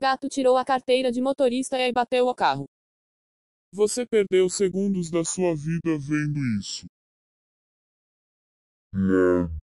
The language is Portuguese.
gato tirou a carteira de motorista e bateu o carro. Você perdeu segundos da sua vida vendo isso. Yeah.